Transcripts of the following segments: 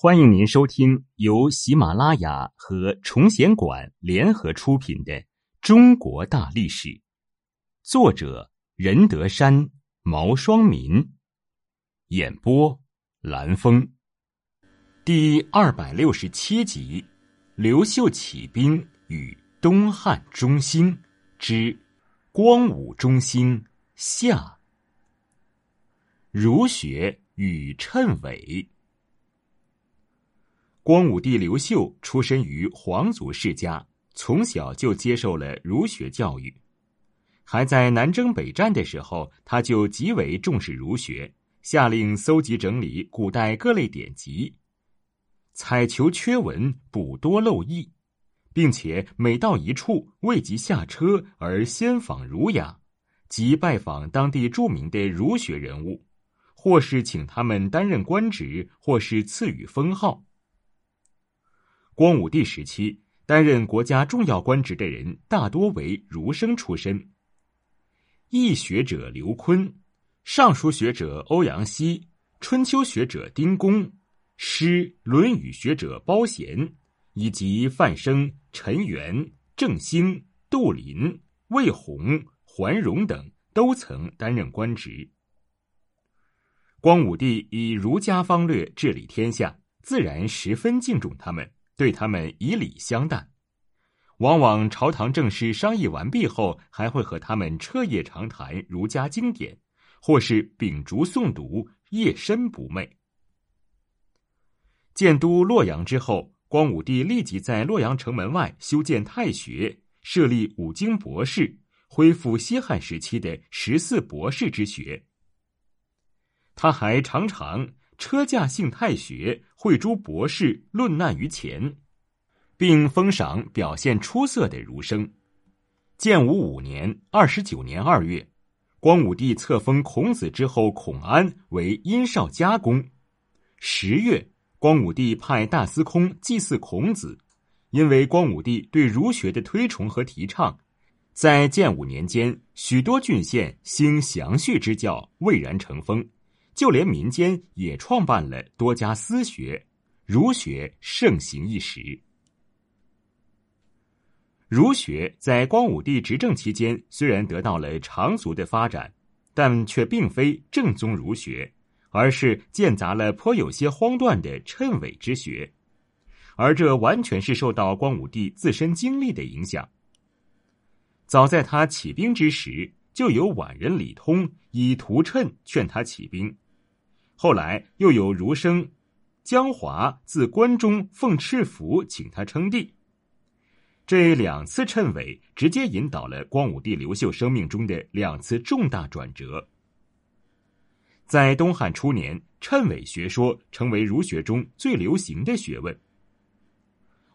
欢迎您收听由喜马拉雅和崇贤馆联合出品的《中国大历史》，作者任德山、毛双民，演播蓝峰，第二百六十七集：刘秀起兵与东汉中兴之光武中兴下，儒学与谶纬。光武帝刘秀出身于皇族世家，从小就接受了儒学教育。还在南征北战的时候，他就极为重视儒学，下令搜集整理古代各类典籍，采求缺文，补多漏益，并且每到一处，未及下车而先访儒雅，即拜访当地著名的儒学人物，或是请他们担任官职，或是赐予封号。光武帝时期，担任国家重要官职的人大多为儒生出身。易学者刘琨，尚书学者欧阳希，春秋学者丁公，诗、论语学者包贤，以及范生、陈元、郑兴、杜林、魏宏、桓荣等，都曾担任官职。光武帝以儒家方略治理天下，自然十分敬重他们。对他们以礼相待，往往朝堂政事商议完毕后，还会和他们彻夜长谈儒家经典，或是秉烛诵读，夜深不寐。建都洛阳之后，光武帝立即在洛阳城门外修建太学，设立五经博士，恢复西汉时期的十四博士之学。他还常常。车驾幸太学，会诸博士论难于前，并封赏表现出色的儒生。建武五年（二十九年二月），光武帝册封孔子之后孔安为殷少家公。十月，光武帝派大司空祭祀孔子。因为光武帝对儒学的推崇和提倡，在建武年间，许多郡县兴详序之教，蔚然成风。就连民间也创办了多家私学，儒学盛行一时。儒学在光武帝执政期间虽然得到了长足的发展，但却并非正宗儒学，而是间杂了颇有些荒诞的谶纬之学，而这完全是受到光武帝自身经历的影响。早在他起兵之时，就有宛人李通以图谶劝他起兵。后来又有儒生江华自关中奉敕符请他称帝。这两次谶纬直接引导了光武帝刘秀生命中的两次重大转折。在东汉初年，谶纬学说成为儒学中最流行的学问。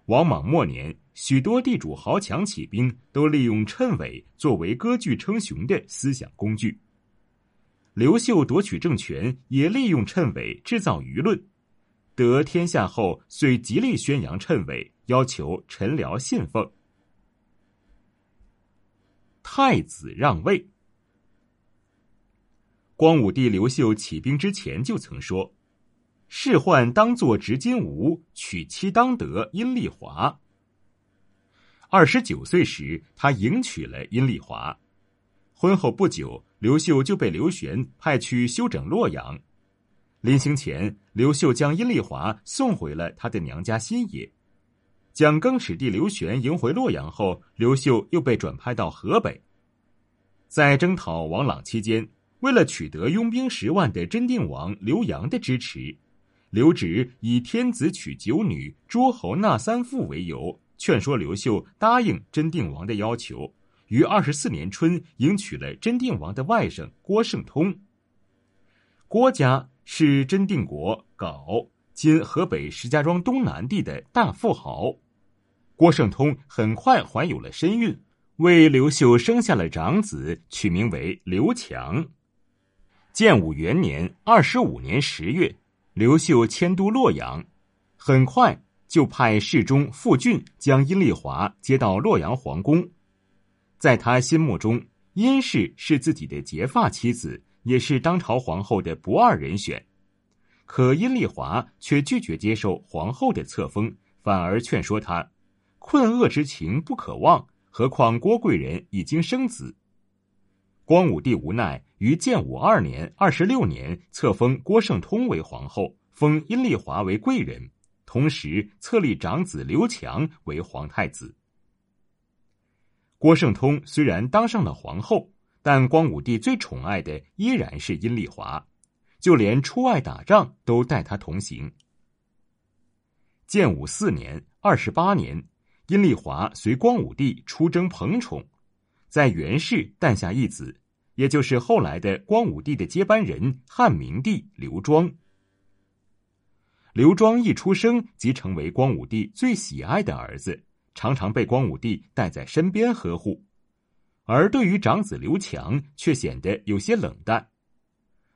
王莽末年，许多地主豪强起兵，都利用谶纬作为割据称雄的思想工具。刘秀夺取政权，也利用谶纬制造舆论。得天下后，遂极力宣扬谶纬，要求臣僚信奉。太子让位。光武帝刘秀起兵之前就曾说：“仕宦当作执金吾，娶妻当得阴丽华。”二十九岁时，他迎娶了阴丽华。婚后不久。刘秀就被刘玄派去修整洛阳，临行前，刘秀将阴丽华送回了他的娘家新野。将更始帝刘玄迎回洛阳后，刘秀又被转派到河北。在征讨王朗期间，为了取得拥兵十万的真定王刘阳的支持，刘植以天子娶九女、诸侯纳三妇为由，劝说刘秀答应真定王的要求。于二十四年春，迎娶了真定王的外甥郭圣通。郭家是真定国镐（今河北石家庄东南地）的大富豪。郭圣通很快怀有了身孕，为刘秀生下了长子，取名为刘强。建武元年二十五年十月，刘秀迁都洛阳，很快就派侍中傅俊将阴丽华接到洛阳皇宫。在他心目中，殷氏是自己的结发妻子，也是当朝皇后的不二人选。可殷丽华却拒绝接受皇后的册封，反而劝说他：“困厄之情不可忘，何况郭贵人已经生子。”光武帝无奈，于建武二年（二十六年）册封郭圣通为皇后，封殷丽华为贵人，同时册立长子刘强为皇太子。郭圣通虽然当上了皇后，但光武帝最宠爱的依然是阴丽华，就连出外打仗都带她同行。建武四年（二十八年），阴丽华随光武帝出征彭宠，在袁氏诞下一子，也就是后来的光武帝的接班人汉明帝刘庄。刘庄一出生即成为光武帝最喜爱的儿子。常常被光武帝带在身边呵护，而对于长子刘强却显得有些冷淡。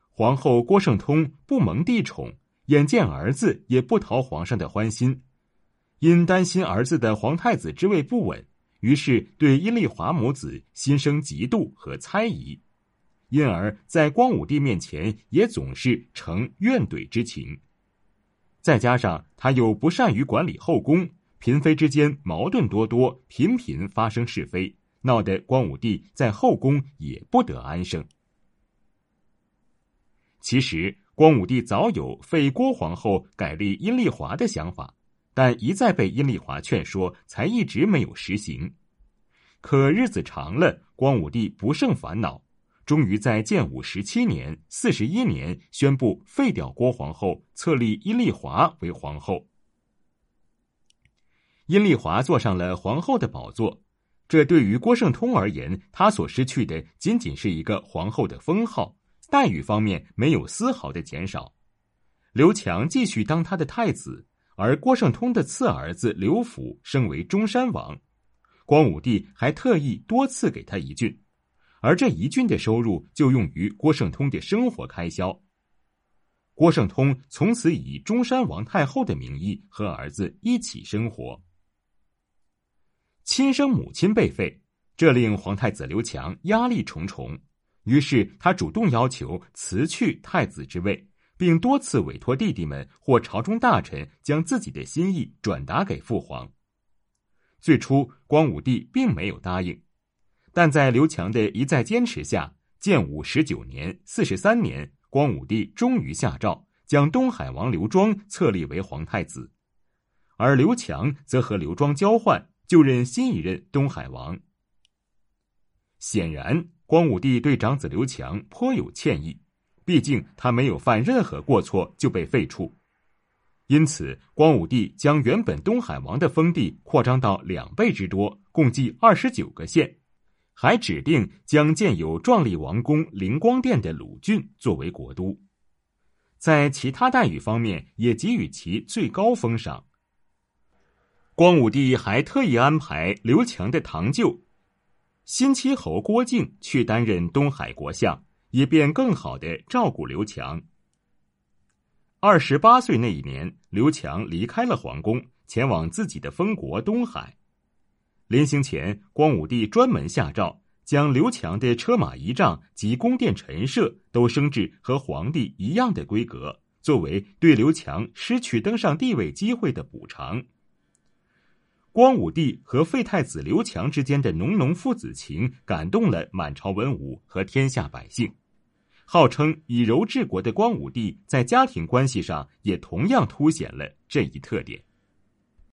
皇后郭圣通不蒙帝宠，眼见儿子也不讨皇上的欢心，因担心儿子的皇太子之位不稳，于是对阴丽华母子心生嫉妒和猜疑，因而，在光武帝面前也总是呈怨怼之情。再加上他又不善于管理后宫。嫔妃之间矛盾多多，频频发生是非，闹得光武帝在后宫也不得安生。其实，光武帝早有废郭皇后改立阴丽华的想法，但一再被阴丽华劝说，才一直没有实行。可日子长了，光武帝不胜烦恼，终于在建武十七年（四十一年）宣布废掉郭皇后，册立阴丽华为皇后。阴丽华坐上了皇后的宝座，这对于郭圣通而言，他所失去的仅仅是一个皇后的封号，待遇方面没有丝毫的减少。刘强继续当他的太子，而郭圣通的次儿子刘辅升为中山王。光武帝还特意多次给他一郡，而这一郡的收入就用于郭圣通的生活开销。郭圣通从此以中山王太后的名义和儿子一起生活。亲生母亲被废，这令皇太子刘强压力重重。于是他主动要求辞去太子之位，并多次委托弟弟们或朝中大臣将自己的心意转达给父皇。最初，光武帝并没有答应，但在刘强的一再坚持下，建武十九年（四十三年），光武帝终于下诏将东海王刘庄册立为皇太子，而刘强则和刘庄交换。就任新一任东海王。显然，光武帝对长子刘强颇有歉意，毕竟他没有犯任何过错就被废黜。因此，光武帝将原本东海王的封地扩张到两倍之多，共计二十九个县，还指定将建有壮丽王宫灵光殿的鲁郡作为国都。在其他待遇方面，也给予其最高封赏。光武帝还特意安排刘强的堂舅新七侯郭靖去担任东海国相，以便更好的照顾刘强。二十八岁那一年，刘强离开了皇宫，前往自己的封国东海。临行前，光武帝专门下诏，将刘强的车马仪仗及宫殿陈设都升至和皇帝一样的规格，作为对刘强失去登上帝位机会的补偿。光武帝和废太子刘强之间的浓浓父子情，感动了满朝文武和天下百姓。号称以柔治国的光武帝，在家庭关系上也同样凸显了这一特点。